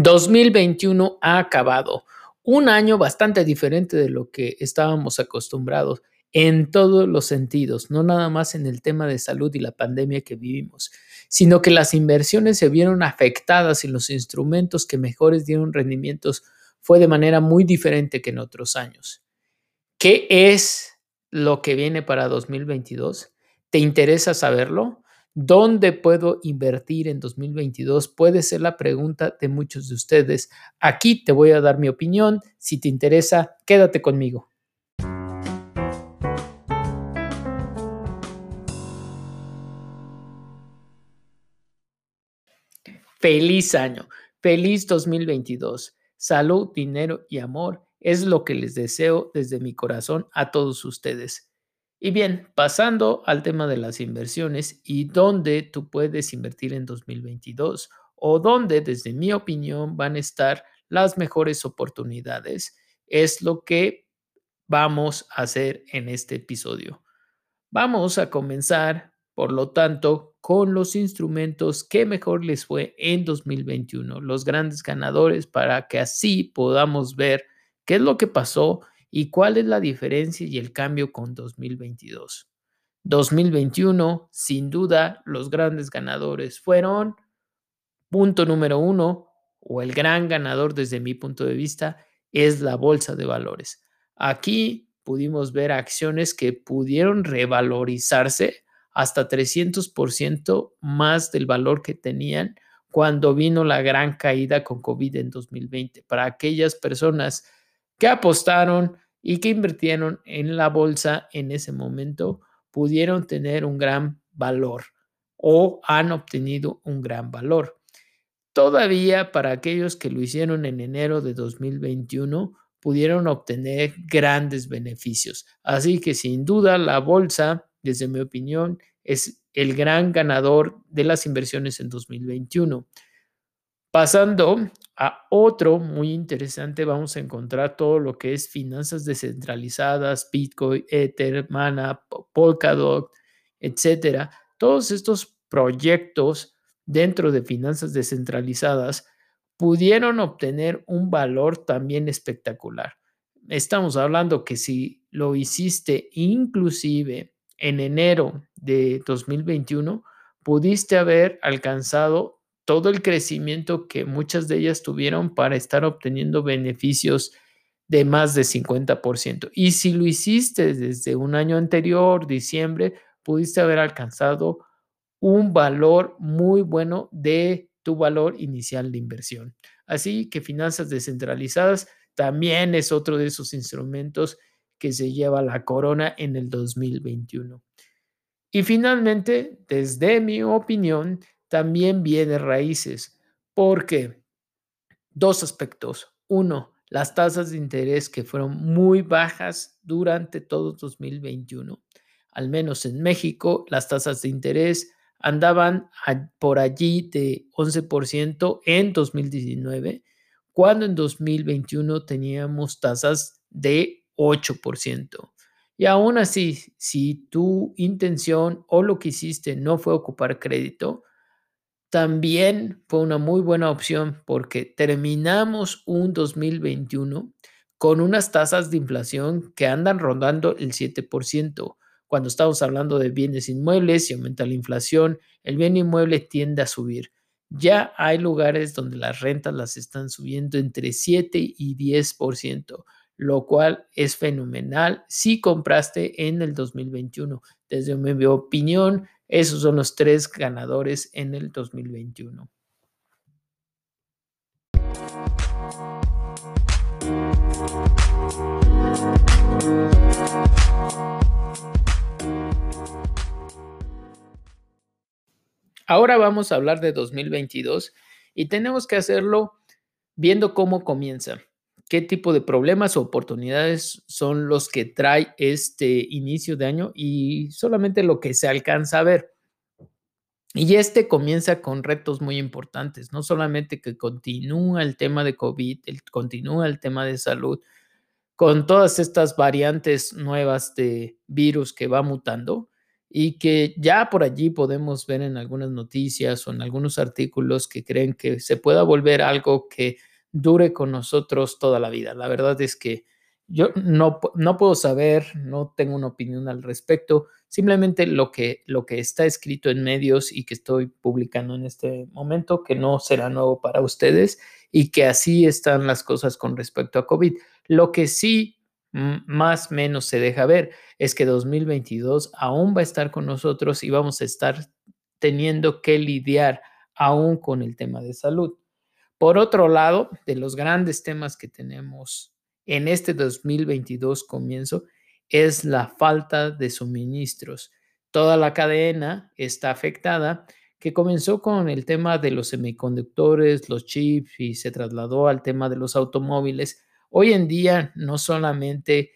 2021 ha acabado. Un año bastante diferente de lo que estábamos acostumbrados en todos los sentidos, no nada más en el tema de salud y la pandemia que vivimos, sino que las inversiones se vieron afectadas y los instrumentos que mejores dieron rendimientos fue de manera muy diferente que en otros años. ¿Qué es lo que viene para 2022? ¿Te interesa saberlo? ¿Dónde puedo invertir en 2022? Puede ser la pregunta de muchos de ustedes. Aquí te voy a dar mi opinión. Si te interesa, quédate conmigo. Feliz año, feliz 2022. Salud, dinero y amor es lo que les deseo desde mi corazón a todos ustedes. Y bien, pasando al tema de las inversiones y dónde tú puedes invertir en 2022 o dónde, desde mi opinión, van a estar las mejores oportunidades, es lo que vamos a hacer en este episodio. Vamos a comenzar, por lo tanto, con los instrumentos que mejor les fue en 2021, los grandes ganadores, para que así podamos ver qué es lo que pasó ¿Y cuál es la diferencia y el cambio con 2022? 2021, sin duda, los grandes ganadores fueron, punto número uno, o el gran ganador desde mi punto de vista, es la bolsa de valores. Aquí pudimos ver acciones que pudieron revalorizarse hasta 300% más del valor que tenían cuando vino la gran caída con COVID en 2020. Para aquellas personas que apostaron y que invirtieron en la bolsa en ese momento pudieron tener un gran valor o han obtenido un gran valor. Todavía para aquellos que lo hicieron en enero de 2021 pudieron obtener grandes beneficios. Así que sin duda la bolsa, desde mi opinión, es el gran ganador de las inversiones en 2021. Pasando a otro muy interesante, vamos a encontrar todo lo que es finanzas descentralizadas, Bitcoin, Ether, Mana, Polkadot, etcétera. Todos estos proyectos dentro de finanzas descentralizadas pudieron obtener un valor también espectacular. Estamos hablando que si lo hiciste inclusive en enero de 2021, pudiste haber alcanzado todo el crecimiento que muchas de ellas tuvieron para estar obteniendo beneficios de más de 50%. Y si lo hiciste desde un año anterior, diciembre, pudiste haber alcanzado un valor muy bueno de tu valor inicial de inversión. Así que finanzas descentralizadas también es otro de esos instrumentos que se lleva la corona en el 2021. Y finalmente, desde mi opinión, también viene raíces, porque dos aspectos. Uno, las tasas de interés que fueron muy bajas durante todo 2021. Al menos en México, las tasas de interés andaban por allí de 11% en 2019, cuando en 2021 teníamos tasas de 8%. Y aún así, si tu intención o lo que hiciste no fue ocupar crédito, también fue una muy buena opción porque terminamos un 2021 con unas tasas de inflación que andan rondando el 7%. Cuando estamos hablando de bienes inmuebles y aumenta la inflación, el bien inmueble tiende a subir. Ya hay lugares donde las rentas las están subiendo entre 7 y 10%, lo cual es fenomenal si compraste en el 2021. Desde mi opinión, esos son los tres ganadores en el 2021. Ahora vamos a hablar de 2022 y tenemos que hacerlo viendo cómo comienza. Qué tipo de problemas o oportunidades son los que trae este inicio de año y solamente lo que se alcanza a ver. Y este comienza con retos muy importantes, no solamente que continúa el tema de COVID, el, continúa el tema de salud, con todas estas variantes nuevas de virus que va mutando y que ya por allí podemos ver en algunas noticias o en algunos artículos que creen que se pueda volver algo que dure con nosotros toda la vida. La verdad es que yo no, no puedo saber, no tengo una opinión al respecto, simplemente lo que, lo que está escrito en medios y que estoy publicando en este momento, que no será nuevo para ustedes y que así están las cosas con respecto a COVID. Lo que sí más menos se deja ver es que 2022 aún va a estar con nosotros y vamos a estar teniendo que lidiar aún con el tema de salud. Por otro lado, de los grandes temas que tenemos en este 2022 comienzo es la falta de suministros. Toda la cadena está afectada, que comenzó con el tema de los semiconductores, los chips y se trasladó al tema de los automóviles. Hoy en día no solamente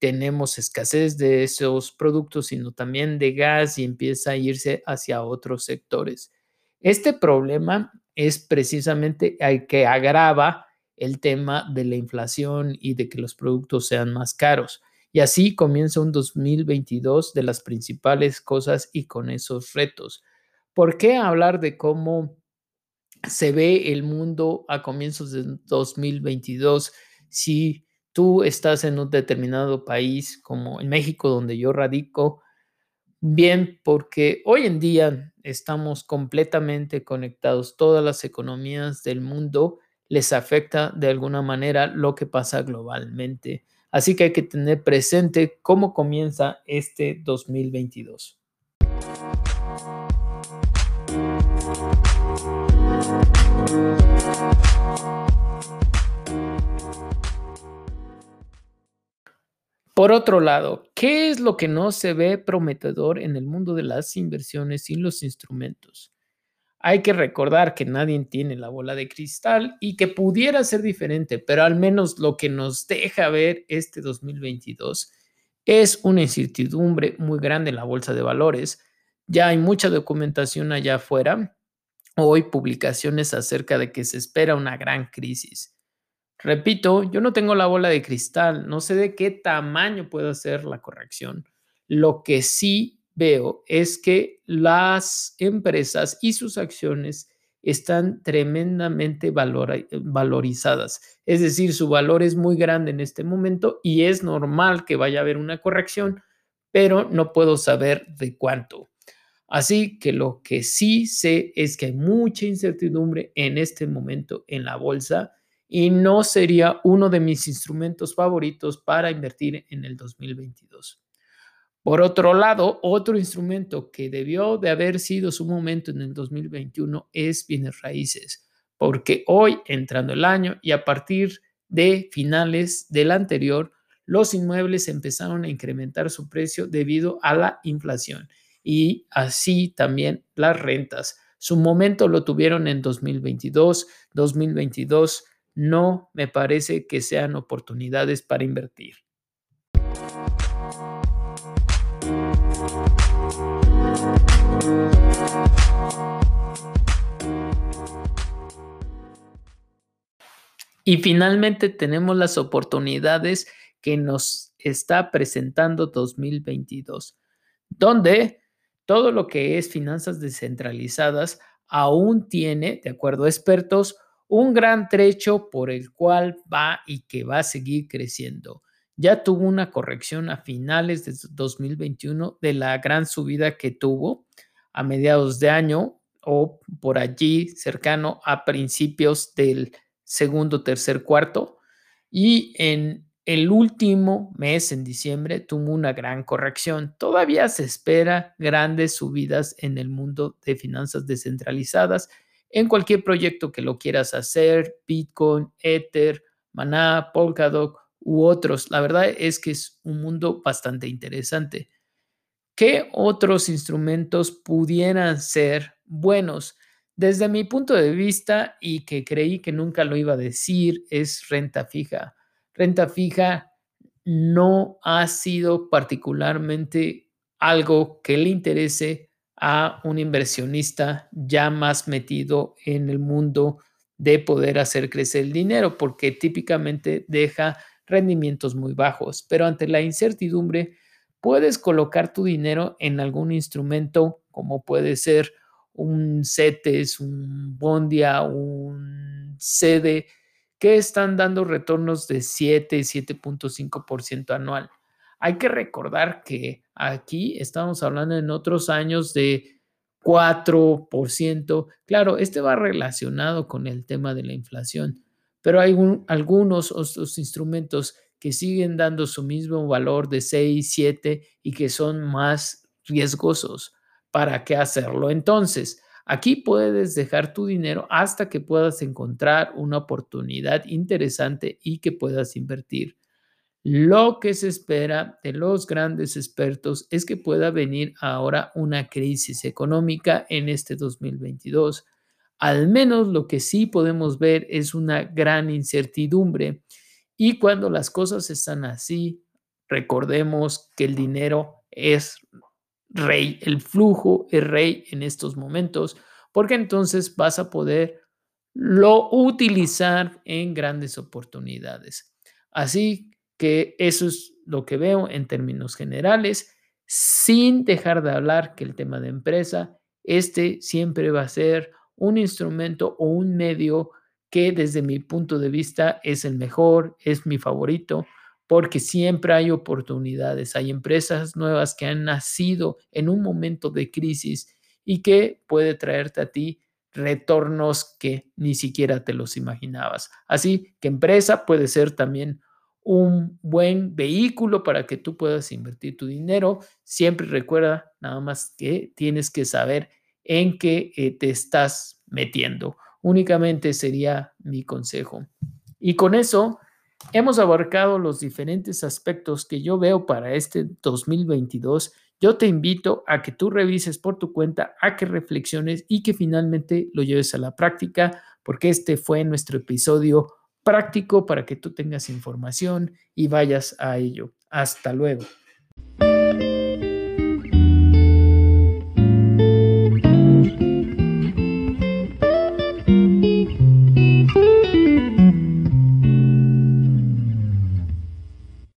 tenemos escasez de esos productos, sino también de gas y empieza a irse hacia otros sectores. Este problema es precisamente el que agrava el tema de la inflación y de que los productos sean más caros. Y así comienza un 2022 de las principales cosas y con esos retos. ¿Por qué hablar de cómo se ve el mundo a comienzos de 2022 si tú estás en un determinado país como en México, donde yo radico? Bien, porque hoy en día estamos completamente conectados, todas las economías del mundo les afecta de alguna manera lo que pasa globalmente. Así que hay que tener presente cómo comienza este 2022. Por otro lado, ¿qué es lo que no se ve prometedor en el mundo de las inversiones y los instrumentos? Hay que recordar que nadie tiene la bola de cristal y que pudiera ser diferente, pero al menos lo que nos deja ver este 2022 es una incertidumbre muy grande en la bolsa de valores. Ya hay mucha documentación allá afuera, hoy publicaciones acerca de que se espera una gran crisis. Repito, yo no tengo la bola de cristal, no sé de qué tamaño puede ser la corrección. Lo que sí veo es que las empresas y sus acciones están tremendamente valorizadas. Es decir, su valor es muy grande en este momento y es normal que vaya a haber una corrección, pero no puedo saber de cuánto. Así que lo que sí sé es que hay mucha incertidumbre en este momento en la bolsa y no sería uno de mis instrumentos favoritos para invertir en el 2022. Por otro lado, otro instrumento que debió de haber sido su momento en el 2021 es bienes raíces, porque hoy, entrando el año y a partir de finales del anterior, los inmuebles empezaron a incrementar su precio debido a la inflación y así también las rentas. Su momento lo tuvieron en 2022, 2022 no me parece que sean oportunidades para invertir. Y finalmente tenemos las oportunidades que nos está presentando 2022, donde todo lo que es finanzas descentralizadas aún tiene, de acuerdo a expertos, un gran trecho por el cual va y que va a seguir creciendo. Ya tuvo una corrección a finales de 2021 de la gran subida que tuvo a mediados de año o por allí cercano a principios del segundo, tercer, cuarto. Y en el último mes, en diciembre, tuvo una gran corrección. Todavía se espera grandes subidas en el mundo de finanzas descentralizadas, en cualquier proyecto que lo quieras hacer, Bitcoin, Ether, Maná, Polkadot u otros. La verdad es que es un mundo bastante interesante. ¿Qué otros instrumentos pudieran ser buenos? Desde mi punto de vista, y que creí que nunca lo iba a decir, es renta fija. renta fija no ha sido particularmente algo que le interese a un inversionista ya más metido en el mundo de poder hacer crecer el dinero, porque típicamente deja rendimientos muy bajos. Pero ante la incertidumbre, puedes colocar tu dinero en algún instrumento como puede ser un CETES, un Bondia, un CD, que están dando retornos de 7, 7.5% anual. Hay que recordar que aquí estamos hablando en otros años de 4%. Claro, este va relacionado con el tema de la inflación, pero hay algunos otros instrumentos que siguen dando su mismo valor de 6, 7 y que son más riesgosos. ¿Para qué hacerlo? Entonces, aquí puedes dejar tu dinero hasta que puedas encontrar una oportunidad interesante y que puedas invertir. Lo que se espera de los grandes expertos es que pueda venir ahora una crisis económica en este 2022. Al menos lo que sí podemos ver es una gran incertidumbre. Y cuando las cosas están así, recordemos que el dinero es rey, el flujo es rey en estos momentos, porque entonces vas a poder lo utilizar en grandes oportunidades. Así que eso es lo que veo en términos generales, sin dejar de hablar que el tema de empresa, este siempre va a ser un instrumento o un medio que desde mi punto de vista es el mejor, es mi favorito, porque siempre hay oportunidades, hay empresas nuevas que han nacido en un momento de crisis y que puede traerte a ti retornos que ni siquiera te los imaginabas. Así que empresa puede ser también un buen vehículo para que tú puedas invertir tu dinero. Siempre recuerda nada más que tienes que saber en qué eh, te estás metiendo. Únicamente sería mi consejo. Y con eso hemos abarcado los diferentes aspectos que yo veo para este 2022. Yo te invito a que tú revises por tu cuenta, a que reflexiones y que finalmente lo lleves a la práctica, porque este fue nuestro episodio práctico para que tú tengas información y vayas a ello. Hasta luego.